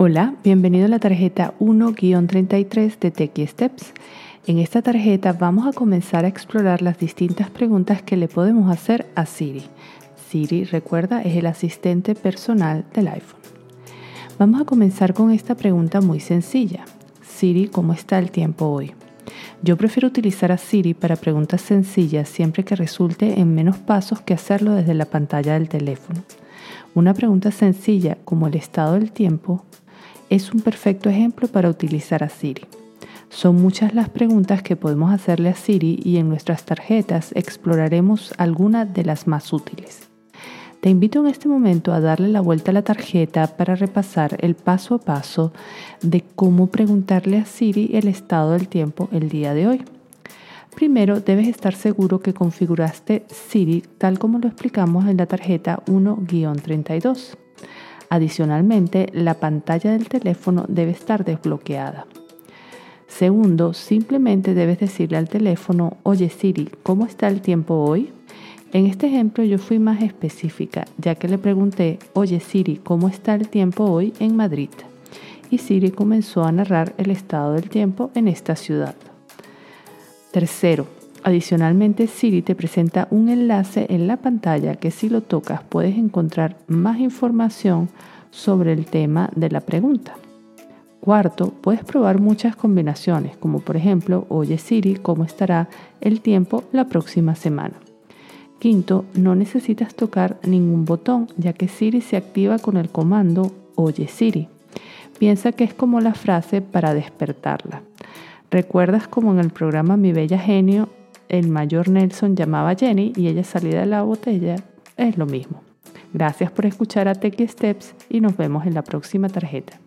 Hola, bienvenido a la tarjeta 1-33 de Techie Steps. En esta tarjeta vamos a comenzar a explorar las distintas preguntas que le podemos hacer a Siri. Siri, recuerda, es el asistente personal del iPhone. Vamos a comenzar con esta pregunta muy sencilla. Siri, ¿cómo está el tiempo hoy? Yo prefiero utilizar a Siri para preguntas sencillas siempre que resulte en menos pasos que hacerlo desde la pantalla del teléfono. Una pregunta sencilla como el estado del tiempo es un perfecto ejemplo para utilizar a Siri. Son muchas las preguntas que podemos hacerle a Siri y en nuestras tarjetas exploraremos algunas de las más útiles. Te invito en este momento a darle la vuelta a la tarjeta para repasar el paso a paso de cómo preguntarle a Siri el estado del tiempo el día de hoy. Primero debes estar seguro que configuraste Siri tal como lo explicamos en la tarjeta 1-32. Adicionalmente, la pantalla del teléfono debe estar desbloqueada. Segundo, simplemente debes decirle al teléfono, oye Siri, ¿cómo está el tiempo hoy? En este ejemplo yo fui más específica, ya que le pregunté, oye Siri, ¿cómo está el tiempo hoy en Madrid? Y Siri comenzó a narrar el estado del tiempo en esta ciudad. Tercero, Adicionalmente, Siri te presenta un enlace en la pantalla que si lo tocas puedes encontrar más información sobre el tema de la pregunta. Cuarto, puedes probar muchas combinaciones, como por ejemplo, oye Siri, ¿cómo estará el tiempo la próxima semana? Quinto, no necesitas tocar ningún botón, ya que Siri se activa con el comando Oye Siri. Piensa que es como la frase para despertarla. ¿Recuerdas como en el programa Mi Bella Genio el mayor Nelson llamaba a Jenny y ella salía de la botella, es lo mismo. Gracias por escuchar a Techie Steps y nos vemos en la próxima tarjeta.